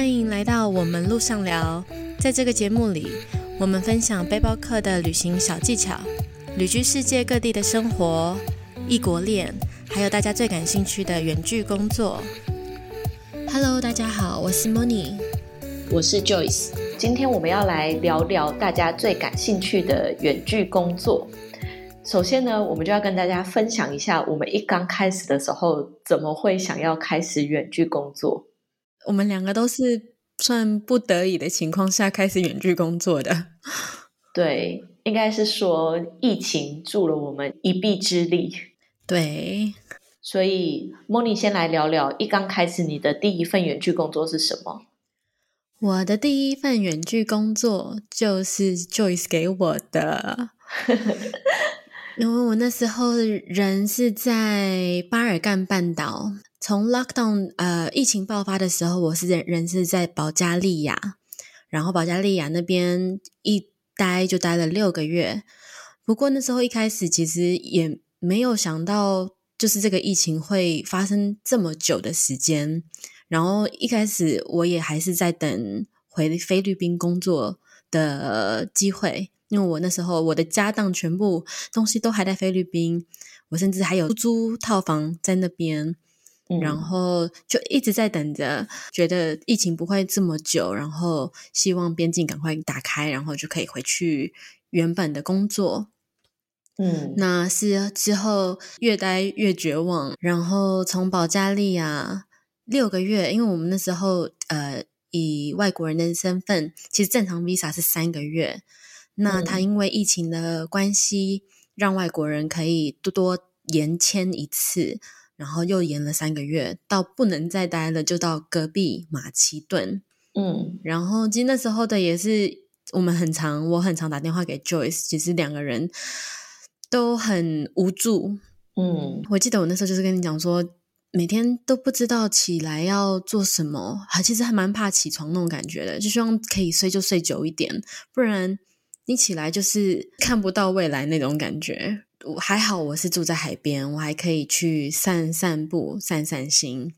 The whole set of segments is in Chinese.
欢迎来到我们路上聊。在这个节目里，我们分享背包客的旅行小技巧、旅居世界各地的生活、异国恋，还有大家最感兴趣的远距工作。Hello，大家好，我是 Moni，我是 Joyce。今天我们要来聊聊大家最感兴趣的远距工作。首先呢，我们就要跟大家分享一下，我们一刚开始的时候怎么会想要开始远距工作。我们两个都是算不得已的情况下开始远距工作的。对，应该是说疫情助了我们一臂之力。对，所以 Moni 先来聊聊，一刚开始你的第一份远距工作是什么？我的第一份远距工作就是 Joyce 给我的。因为我那时候人是在巴尔干半岛，从 lockdown 呃疫情爆发的时候，我是人人是在保加利亚，然后保加利亚那边一待就待了六个月。不过那时候一开始其实也没有想到，就是这个疫情会发生这么久的时间。然后一开始我也还是在等回菲律宾工作的机会。因为我那时候我的家当全部东西都还在菲律宾，我甚至还有租套房在那边，然后就一直在等着，觉得疫情不会这么久，然后希望边境赶快打开，然后就可以回去原本的工作。嗯，那是之后越待越绝望，然后从保加利亚六个月，因为我们那时候呃以外国人的身份，其实正常 visa 是三个月。那他因为疫情的关系，让外国人可以多多延签一次，然后又延了三个月，到不能再待了，就到隔壁马其顿。嗯，然后其实那时候的也是我们很常，我很常打电话给 Joyce，其实两个人都很无助。嗯，我记得我那时候就是跟你讲说，每天都不知道起来要做什么，还其实还蛮怕起床那种感觉的，就希望可以睡就睡久一点，不然。你起来就是看不到未来那种感觉。我还好，我是住在海边，我还可以去散散步、散散心。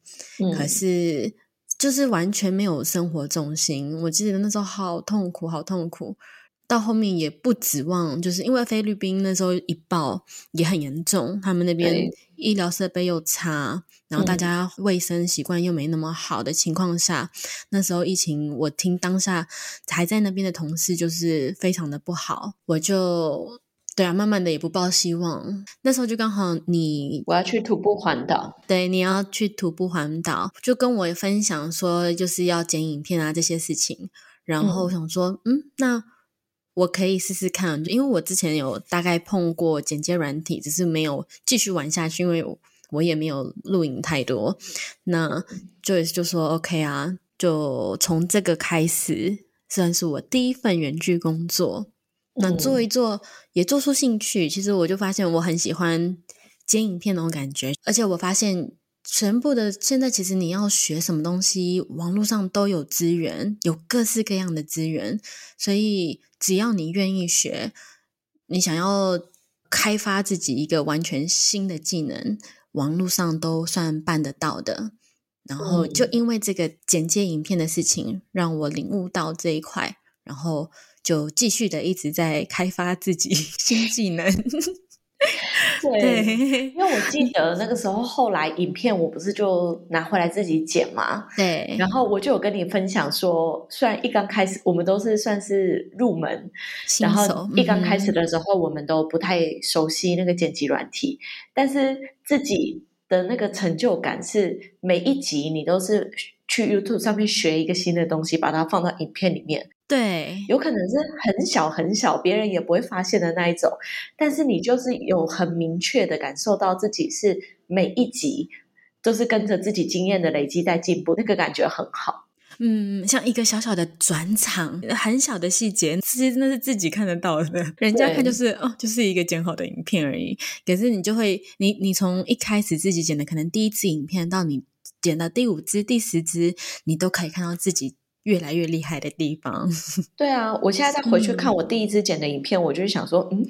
可是就是完全没有生活重心。我记得那时候好痛苦，好痛苦。到后面也不指望，就是因为菲律宾那时候一爆也很严重，他们那边医疗设备又差，然后大家卫生习惯又没那么好的情况下，那时候疫情，我听当下还在那边的同事就是非常的不好，我就对啊，慢慢的也不抱希望。那时候就刚好你我要去徒步环岛，对，你要去徒步环岛，就跟我分享说就是要剪影片啊这些事情，然后我想说，嗯，那。我可以试试看，因为我之前有大概碰过剪接软体，只是没有继续玩下去，因为我也没有录影太多。那 Joyce 就说 OK 啊，就从这个开始，算是我第一份远距工作。那做一做也做出兴趣，其实我就发现我很喜欢剪影片那种感觉，而且我发现。全部的现在，其实你要学什么东西，网络上都有资源，有各式各样的资源，所以只要你愿意学，你想要开发自己一个完全新的技能，网络上都算办得到的。然后就因为这个剪接影片的事情，让我领悟到这一块，然后就继续的一直在开发自己 新技能。对，因为我记得那个时候，后来影片我不是就拿回来自己剪嘛。对，然后我就有跟你分享说，虽然一刚开始我们都是算是入门，然后一刚开始的时候我们都不太熟悉那个剪辑软体，但是自己的那个成就感是每一集你都是去 YouTube 上面学一个新的东西，把它放到影片里面。对，有可能是很小很小，别人也不会发现的那一种，但是你就是有很明确的感受到自己是每一集都是跟着自己经验的累积在进步，那个感觉很好。嗯，像一个小小的转场，很小的细节，其实那是自己看得到的，人家看就是哦，就是一个剪好的影片而已。可是你就会，你你从一开始自己剪的，可能第一支影片到你剪到第五支、第十支，你都可以看到自己。越来越厉害的地方。对啊，我现在再回去看我第一支剪的影片，我就想说，嗯，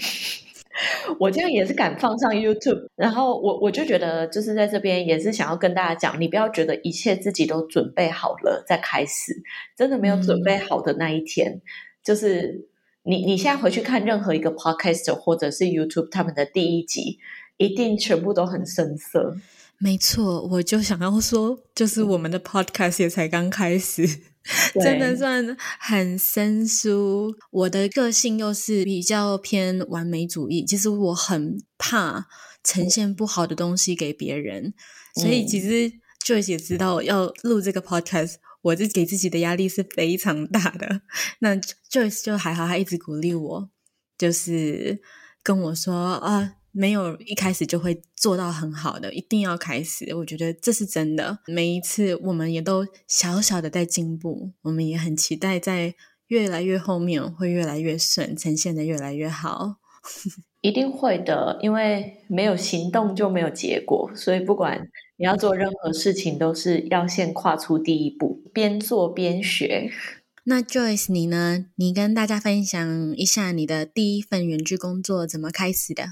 我这样也是敢放上 YouTube，然后我我就觉得就是在这边也是想要跟大家讲，你不要觉得一切自己都准备好了再开始，真的没有准备好的那一天。就是你你现在回去看任何一个 Podcast 或者是 YouTube 他们的第一集，一定全部都很生涩。没错，我就想要说，就是我们的 Podcast 也才刚开始。真的算很生疏。我的个性又是比较偏完美主义，其实我很怕呈现不好的东西给别人，所以其实 Joyce 也知道要录这个 podcast，我就给自己的压力是非常大的。那 Joyce 就还好，他一直鼓励我，就是跟我说啊。没有一开始就会做到很好的，一定要开始。我觉得这是真的。每一次我们也都小小的在进步，我们也很期待在越来越后面会越来越顺，呈现的越来越好。一定会的，因为没有行动就没有结果，所以不管你要做任何事情，都是要先跨出第一步，边做边学。那 Joyce 你呢？你跟大家分享一下你的第一份远距工作怎么开始的？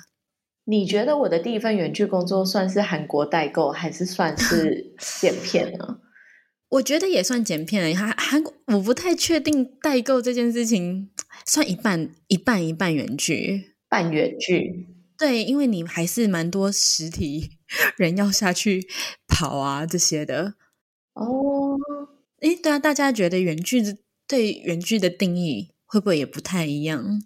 你觉得我的第一份远距工作算是韩国代购，还是算是 剪片呢？我觉得也算剪片。韩韩国我不太确定代购这件事情算一半一半一半远距，半远距。对，因为你还是蛮多实体 人要下去跑啊这些的。哦，诶，对啊，大家觉得远距对远距的定义会不会也不太一样？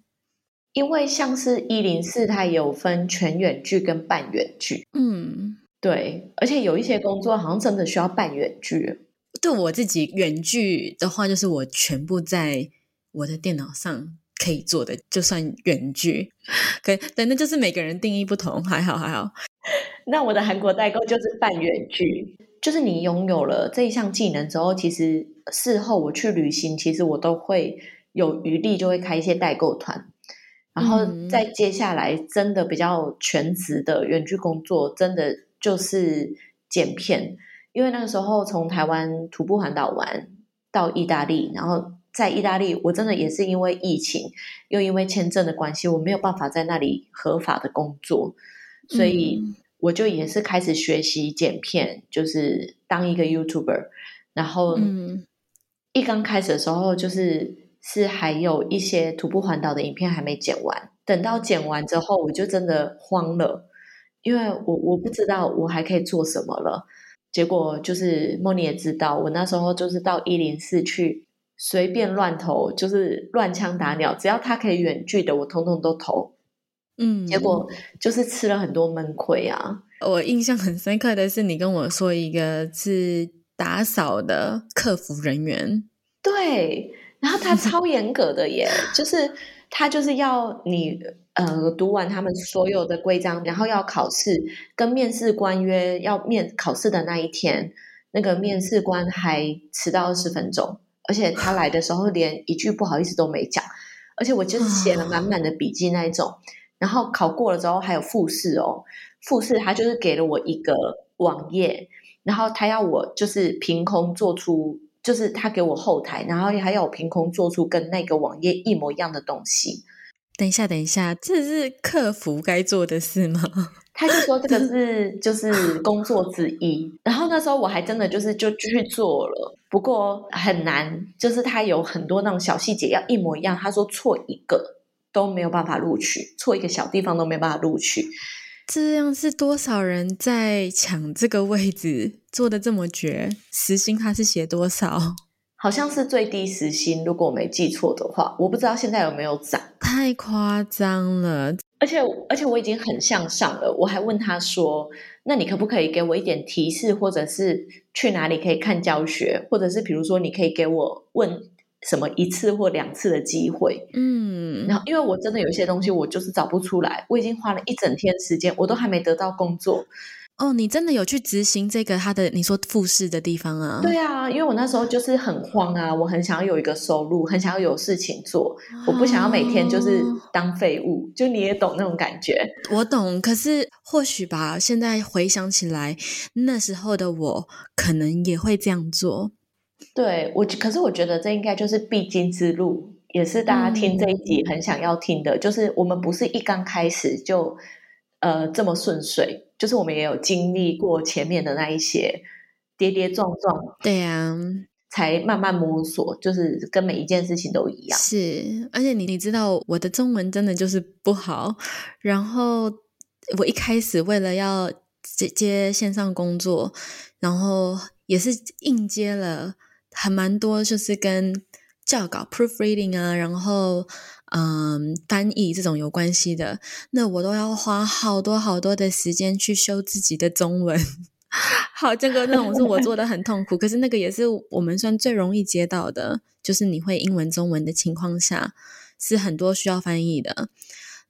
因为像是一零四，它有分全远距跟半远距。嗯，对，而且有一些工作好像真的需要半远距。对我自己远距的话，就是我全部在我的电脑上可以做的，就算远距。可对，那就是每个人定义不同，还好还好。那我的韩国代购就是半远距，就是你拥有了这一项技能之后，其实事后我去旅行，其实我都会有余力，就会开一些代购团。然后再接下来，真的比较全职的远距工作，真的就是剪片。因为那个时候从台湾徒步环岛玩到意大利，然后在意大利，我真的也是因为疫情，又因为签证的关系，我没有办法在那里合法的工作，所以我就也是开始学习剪片，就是当一个 YouTuber。然后一刚开始的时候，就是。是还有一些徒步环岛的影片还没剪完，等到剪完之后，我就真的慌了，因为我我不知道我还可以做什么了。结果就是莫妮也知道，我那时候就是到一零四去随便乱投，就是乱枪打鸟，只要他可以远距的，我通通都投。嗯，结果就是吃了很多闷亏啊。我印象很深刻的是，你跟我说一个是打扫的客服人员，对。然后他 超严格的耶，就是他就是要你呃读完他们所有的规章，然后要考试，跟面试官约要面考试的那一天，那个面试官还迟到二十分钟，而且他来的时候连一句不好意思都没讲，而且我就写了满满的笔记那一种，然后考过了之后还有复试哦，复试他就是给了我一个网页，然后他要我就是凭空做出。就是他给我后台，然后还要我凭空做出跟那个网页一模一样的东西。等一下，等一下，这是客服该做的事吗？他就说这个是就是工作之一。然后那时候我还真的就是就去做了，不过很难，就是他有很多那种小细节要一模一样。他说错一个都没有办法录取，错一个小地方都没办法录取。这样是多少人在抢这个位置？做的这么绝，时薪他是写多少？好像是最低时薪，如果我没记错的话，我不知道现在有没有涨。太夸张了，而且而且我已经很向上了。我还问他说：“那你可不可以给我一点提示，或者是去哪里可以看教学，或者是比如说你可以给我问？”什么一次或两次的机会，嗯，然后因为我真的有一些东西我就是找不出来，我已经花了一整天时间，我都还没得到工作。哦，你真的有去执行这个他的你说复试的地方啊？对啊，因为我那时候就是很慌啊，我很想要有一个收入，很想要有事情做，我不想要每天就是当废物，就你也懂那种感觉。我懂，可是或许吧，现在回想起来，那时候的我可能也会这样做。对我，可是我觉得这应该就是必经之路，也是大家听这一集很想要听的，就是我们不是一刚开始就呃这么顺遂，就是我们也有经历过前面的那一些跌跌撞撞，对呀，才慢慢摸索，就是跟每一件事情都一样。是，而且你你知道我的中文真的就是不好，然后我一开始为了要接接线上工作，然后也是应接了还蛮多，就是跟。教稿 proofreading 啊，然后嗯，翻译这种有关系的，那我都要花好多好多的时间去修自己的中文。好，这个那种是我做的很痛苦，可是那个也是我们算最容易接到的，就是你会英文、中文的情况下，是很多需要翻译的。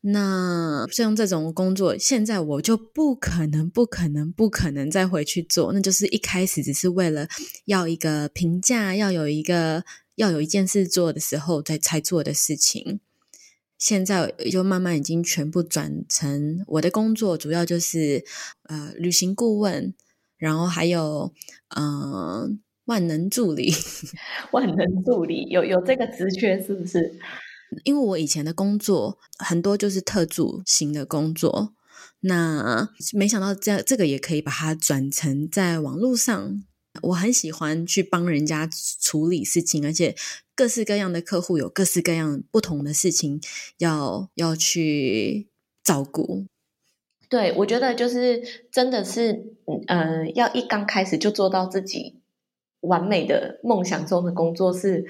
那像这种工作，现在我就不可能、不可能、不可能再回去做，那就是一开始只是为了要一个评价，要有一个。要有一件事做的时候，才才做的事情，现在就慢慢已经全部转成我的工作，主要就是呃旅行顾问，然后还有嗯万能助理，万能助理有有这个职缺是不是？因为我以前的工作很多就是特助型的工作，那没想到这样这个也可以把它转成在网络上。我很喜欢去帮人家处理事情，而且各式各样的客户有各式各样不同的事情要要去照顾。对，我觉得就是真的是，呃，要一刚开始就做到自己完美的梦想中的工作，是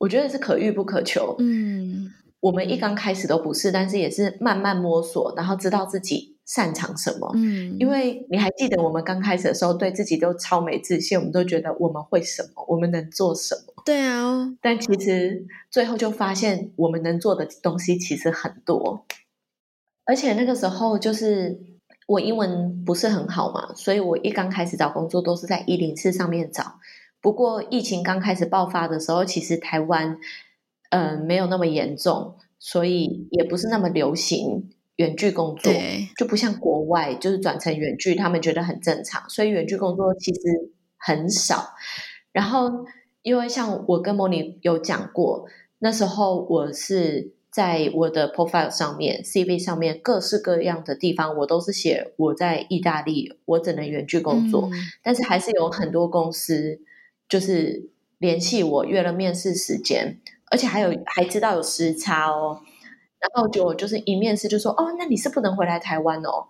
我觉得是可遇不可求。嗯，我们一刚开始都不是，但是也是慢慢摸索，然后知道自己。擅长什么？嗯，因为你还记得我们刚开始的时候，对自己都超没自信，我们都觉得我们会什么，我们能做什么？对啊，但其实最后就发现，我们能做的东西其实很多。而且那个时候，就是我英文不是很好嘛，所以我一刚开始找工作都是在一零四上面找。不过疫情刚开始爆发的时候，其实台湾嗯没有那么严重，所以也不是那么流行。远距工作就不像国外，就是转成远距，他们觉得很正常，所以远距工作其实很少。然后，因为像我跟莫妮有讲过，那时候我是在我的 profile 上面、CV 上面各式各样的地方，我都是写我在意大利，我只能远距工作。但是还是有很多公司就是联系我，约了面试时间，而且还有还知道有时差哦。然后就就是一面试就说哦，那你是不能回来台湾哦，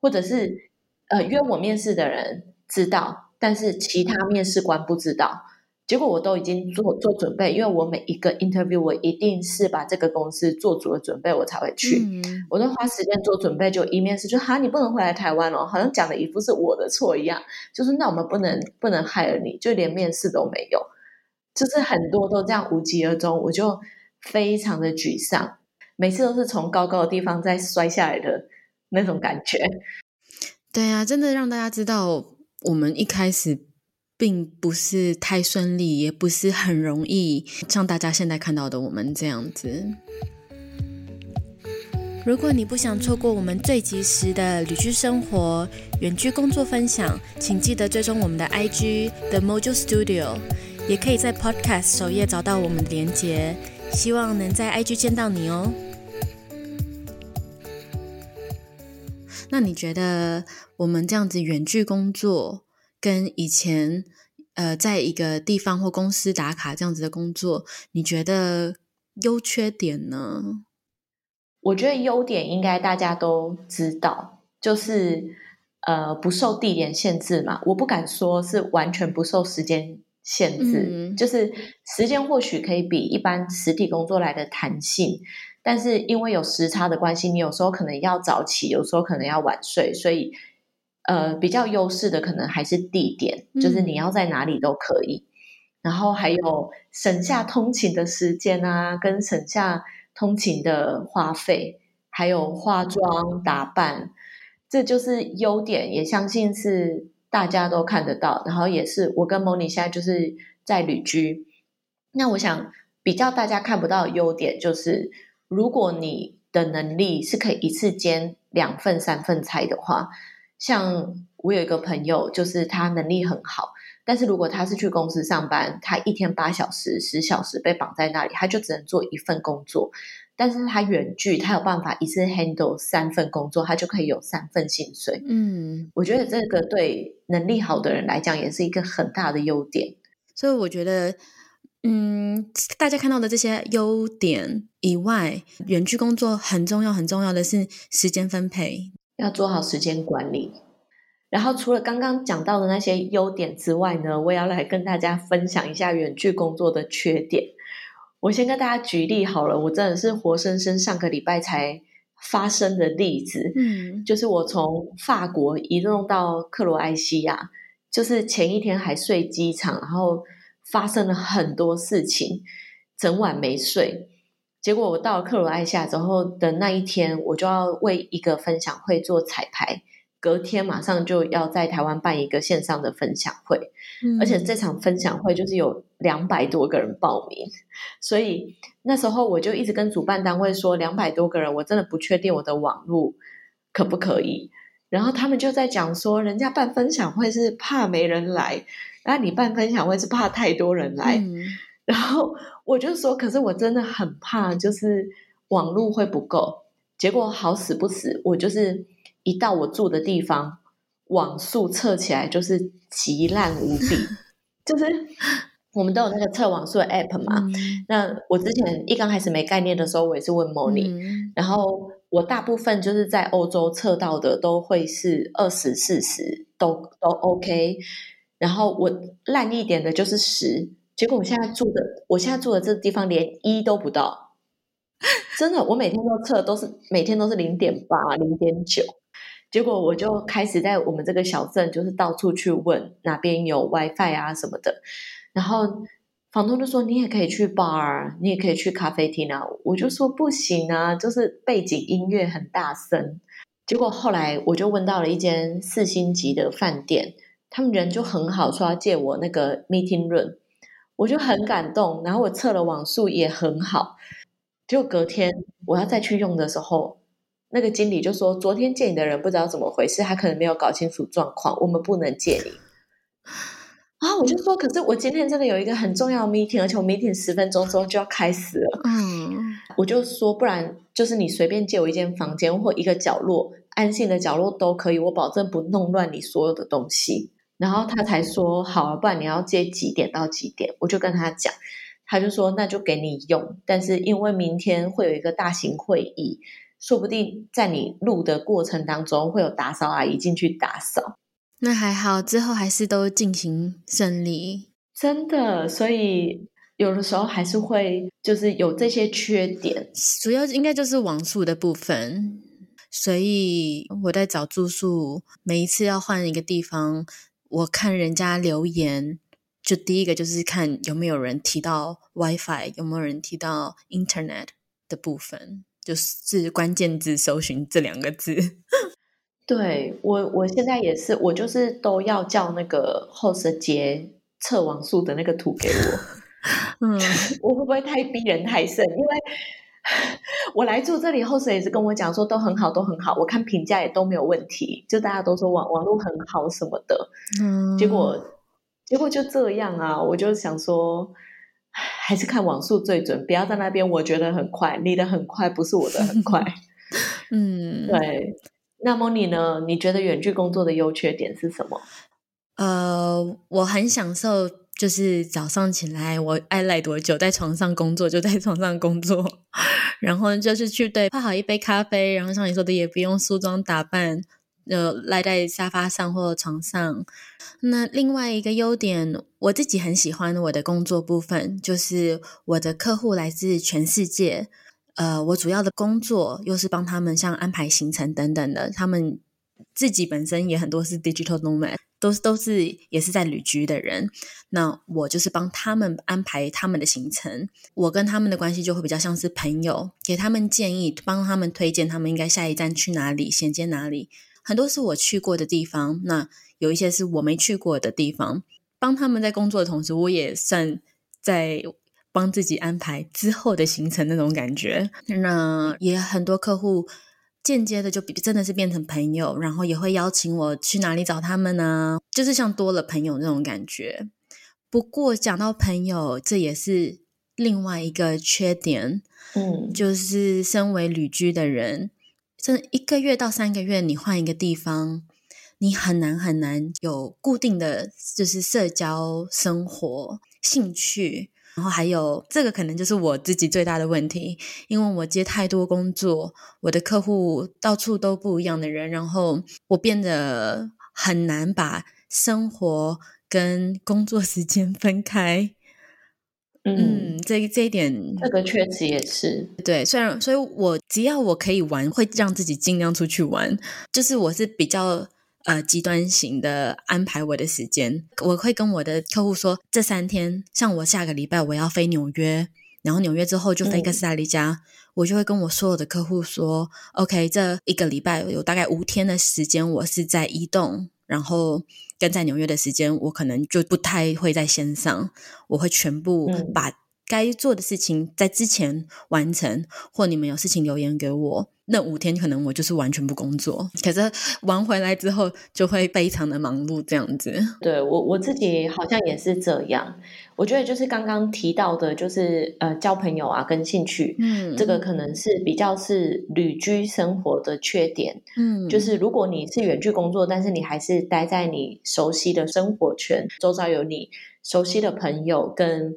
或者是呃约我面试的人知道，但是其他面试官不知道。结果我都已经做做准备，因为我每一个 interview 我一定是把这个公司做足了准备，我才会去。我都花时间做准备，就一面试就哈，你不能回来台湾哦，好像讲的一副是我的错一样。就是那我们不能不能害了你，就连面试都没有，就是很多都这样无疾而终，我就非常的沮丧。每次都是从高高的地方再摔下来的那种感觉。对啊，真的让大家知道，我们一开始并不是太顺利，也不是很容易，像大家现在看到的我们这样子。如果你不想错过我们最及时的旅居生活、远距工作分享，请记得追踪我们的 IG The Mojo Studio，也可以在 Podcast 首页找到我们的连接。希望能在 IG 见到你哦。那你觉得我们这样子远距工作，跟以前呃在一个地方或公司打卡这样子的工作，你觉得优缺点呢？我觉得优点应该大家都知道，就是呃不受地点限制嘛。我不敢说是完全不受时间限制，就是时间或许可以比一般实体工作来的弹性。但是因为有时差的关系，你有时候可能要早起，有时候可能要晚睡，所以呃，比较优势的可能还是地点，就是你要在哪里都可以。然后还有省下通勤的时间啊，跟省下通勤的花费，还有化妆打扮，这就是优点，也相信是大家都看得到。然后也是我跟 Moni 现在就是在旅居，那我想比较大家看不到的优点就是。如果你的能力是可以一次煎两份、三份菜的话，像我有一个朋友，就是他能力很好，但是如果他是去公司上班，他一天八小时、十小时被绑在那里，他就只能做一份工作。但是他远距，他有办法一次 handle 三份工作，他就可以有三份薪水。嗯，我觉得这个对能力好的人来讲，也是一个很大的优点。所以我觉得，嗯，大家看到的这些优点以外，远距工作很重要，很重要的是时间分配，要做好时间管理。然后除了刚刚讲到的那些优点之外呢，我也要来跟大家分享一下远距工作的缺点。我先跟大家举例好了，我真的是活生生上个礼拜才发生的例子。嗯，就是我从法国移动到克罗埃西亚，就是前一天还睡机场，然后发生了很多事情，整晚没睡。结果我到了克罗埃西亚之后的那一天，我就要为一个分享会做彩排。隔天马上就要在台湾办一个线上的分享会，而且这场分享会就是有两百多个人报名，所以那时候我就一直跟主办单位说，两百多个人，我真的不确定我的网络可不可以。然后他们就在讲说，人家办分享会是怕没人来，那你办分享会是怕太多人来。然后我就说，可是我真的很怕，就是网络会不够。结果好死不死，我就是。一到我住的地方，网速测起来就是极烂无比。就是我们都有那个测网速的 app 嘛。那我之前一刚开始没概念的时候，我也是问 Moni，然后我大部分就是在欧洲测到的都会是二十四十都都 OK，然后我烂一点的就是十。结果我现在住的，我现在住的这地方连一都不到，真的，我每天都测，都是每天都是零点八、零点九。结果我就开始在我们这个小镇，就是到处去问哪边有 WiFi 啊什么的。然后房东就说：“你也可以去 bar，你也可以去咖啡厅啊。”我就说：“不行啊，就是背景音乐很大声。”结果后来我就问到了一间四星级的饭店，他们人就很好，说要借我那个 meeting room，我就很感动。然后我测了网速也很好，就隔天我要再去用的时候。那个经理就说：“昨天借你的人不知道怎么回事，他可能没有搞清楚状况，我们不能借你。”啊，我就说：“可是我今天真的有一个很重要的 meeting，而且我 meeting 十分钟之后就要开始了。”嗯，我就说：“不然就是你随便借我一间房间或一个角落，安静的角落都可以，我保证不弄乱你所有的东西。”然后他才说：“好，不然你要接几点到几点？”我就跟他讲，他就说：“那就给你用，但是因为明天会有一个大型会议。”说不定在你录的过程当中，会有打扫阿姨进去打扫。那还好，之后还是都进行顺利。真的，所以有的时候还是会就是有这些缺点，主要应该就是网速的部分。所以我在找住宿，每一次要换一个地方，我看人家留言，就第一个就是看有没有人提到 WiFi，有没有人提到 Internet 的部分。就是关键字搜寻这两个字，对我我现在也是，我就是都要叫那个 host 截测网速的那个图给我。嗯，我会不会太逼人太甚？因为 我来住这里，host 也是跟我讲说都很好，都很好，我看评价也都没有问题，就大家都说网网络很好什么的。嗯，结果结果就这样啊，我就想说。还是看网速最准，不要在那边。我觉得很快，你的很快不是我的很快。嗯，对。那么你呢？你觉得远距工作的优缺点是什么？呃，我很享受，就是早上起来，我爱赖多久在床上工作就在床上工作，然后就是去对泡好一杯咖啡，然后像你说的也不用梳妆打扮。就赖在沙发上或床上。那另外一个优点，我自己很喜欢我的工作部分，就是我的客户来自全世界。呃，我主要的工作又是帮他们像安排行程等等的。他们自己本身也很多是 digital nomad，都都是也是在旅居的人。那我就是帮他们安排他们的行程。我跟他们的关系就会比较像是朋友，给他们建议，帮他们推荐他们应该下一站去哪里，衔接哪里。很多是我去过的地方，那有一些是我没去过的地方。帮他们在工作的同时，我也算在帮自己安排之后的行程那种感觉。那也很多客户间接的就比真的是变成朋友，然后也会邀请我去哪里找他们呢？就是像多了朋友那种感觉。不过讲到朋友，这也是另外一个缺点，嗯，就是身为旅居的人，这一个月到三个月，你换一个地方，你很难很难有固定的就是社交生活兴趣。然后还有这个可能就是我自己最大的问题，因为我接太多工作，我的客户到处都不一样的人，然后我变得很难把生活跟工作时间分开。嗯，这这一点，这个确实也是对。虽然，所以我只要我可以玩，会让自己尽量出去玩。就是我是比较。呃，极端型的安排我的时间，我会跟我的客户说，这三天，像我下个礼拜我要飞纽约，然后纽约之后就飞哥斯达黎加，我就会跟我所有的客户说，OK，这一个礼拜有大概五天的时间，我是在移动，然后跟在纽约的时间，我可能就不太会在线上，我会全部把该做的事情在之前完成，或你们有事情留言给我。那五天可能我就是完全不工作，可是玩回来之后就会非常的忙碌这样子。对我我自己好像也是这样，我觉得就是刚刚提到的，就是呃交朋友啊跟兴趣，嗯，这个可能是比较是旅居生活的缺点，嗯，就是如果你是远距工作，但是你还是待在你熟悉的生活圈，周遭有你熟悉的朋友跟。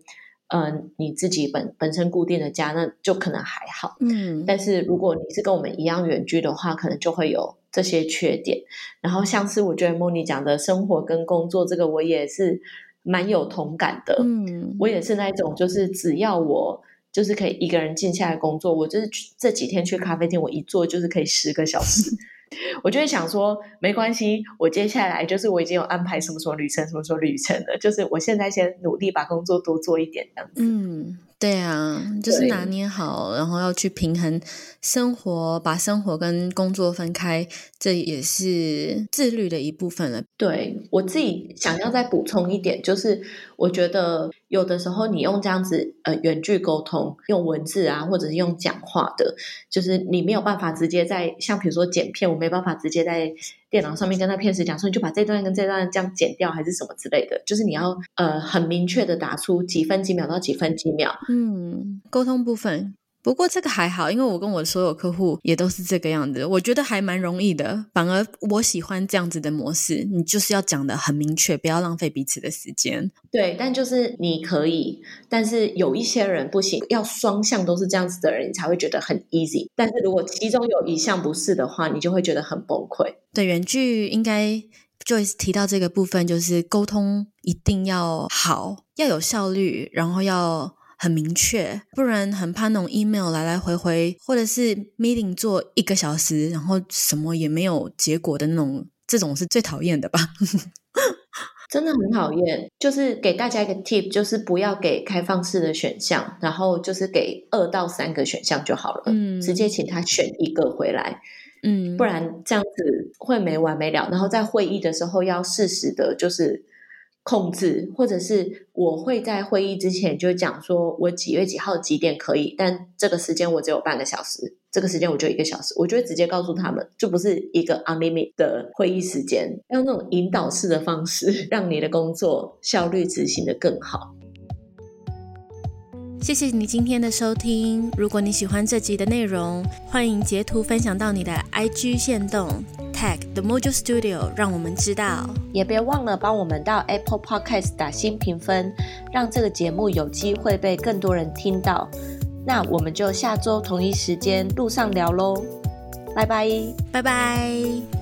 嗯，你自己本本身固定的家，那就可能还好。嗯，但是如果你是跟我们一样远居的话，可能就会有这些缺点。然后像是我觉得莫妮讲的生活跟工作，这个我也是蛮有同感的。嗯，我也是那种，就是只要我就是可以一个人静下来工作，我就是这几天去咖啡厅，我一坐就是可以十个小时。我就会想说，没关系，我接下来就是我已经有安排什么什么旅程，什么什么旅程了，就是我现在先努力把工作多做一点，这样子。嗯。对啊，就是拿捏好，然后要去平衡生活，把生活跟工作分开，这也是自律的一部分了。对我自己想要再补充一点，就是我觉得有的时候你用这样子呃远距沟通，用文字啊，或者是用讲话的，就是你没有办法直接在像比如说剪片，我没办法直接在。电脑上面跟他骗子讲说，你就把这段跟这段这样剪掉，还是什么之类的，就是你要呃很明确的打出几分几秒到几分几秒。嗯，沟通部分。不过这个还好，因为我跟我所有客户也都是这个样子，我觉得还蛮容易的。反而我喜欢这样子的模式，你就是要讲的很明确，不要浪费彼此的时间。对，但就是你可以，但是有一些人不行，要双向都是这样子的人，你才会觉得很 easy。但是如果其中有一项不是的话，你就会觉得很崩溃。对，原句应该 Joyce 提到这个部分，就是沟通一定要好，要有效率，然后要。很明确，不然很怕那种 email 来来回回，或者是 meeting 做一个小时，然后什么也没有结果的那种，这种是最讨厌的吧？真的很讨厌。就是给大家一个 tip，就是不要给开放式的选项，然后就是给二到三个选项就好了。嗯，直接请他选一个回来。嗯，不然这样子会没完没了。然后在会议的时候要适时的，就是。控制，或者是我会在会议之前就讲说，我几月几号几点可以，但这个时间我只有半个小时，这个时间我就一个小时，我就会直接告诉他们，就不是一个 unlimited 的会议时间，用那种引导式的方式，让你的工作效率执行的更好。谢谢你今天的收听。如果你喜欢这集的内容，欢迎截图分享到你的 IG 线动，tag the Mojo Studio，让我们知道。也别忘了帮我们到 Apple Podcast 打新评分，让这个节目有机会被更多人听到。那我们就下周同一时间路上聊喽，拜拜，拜拜。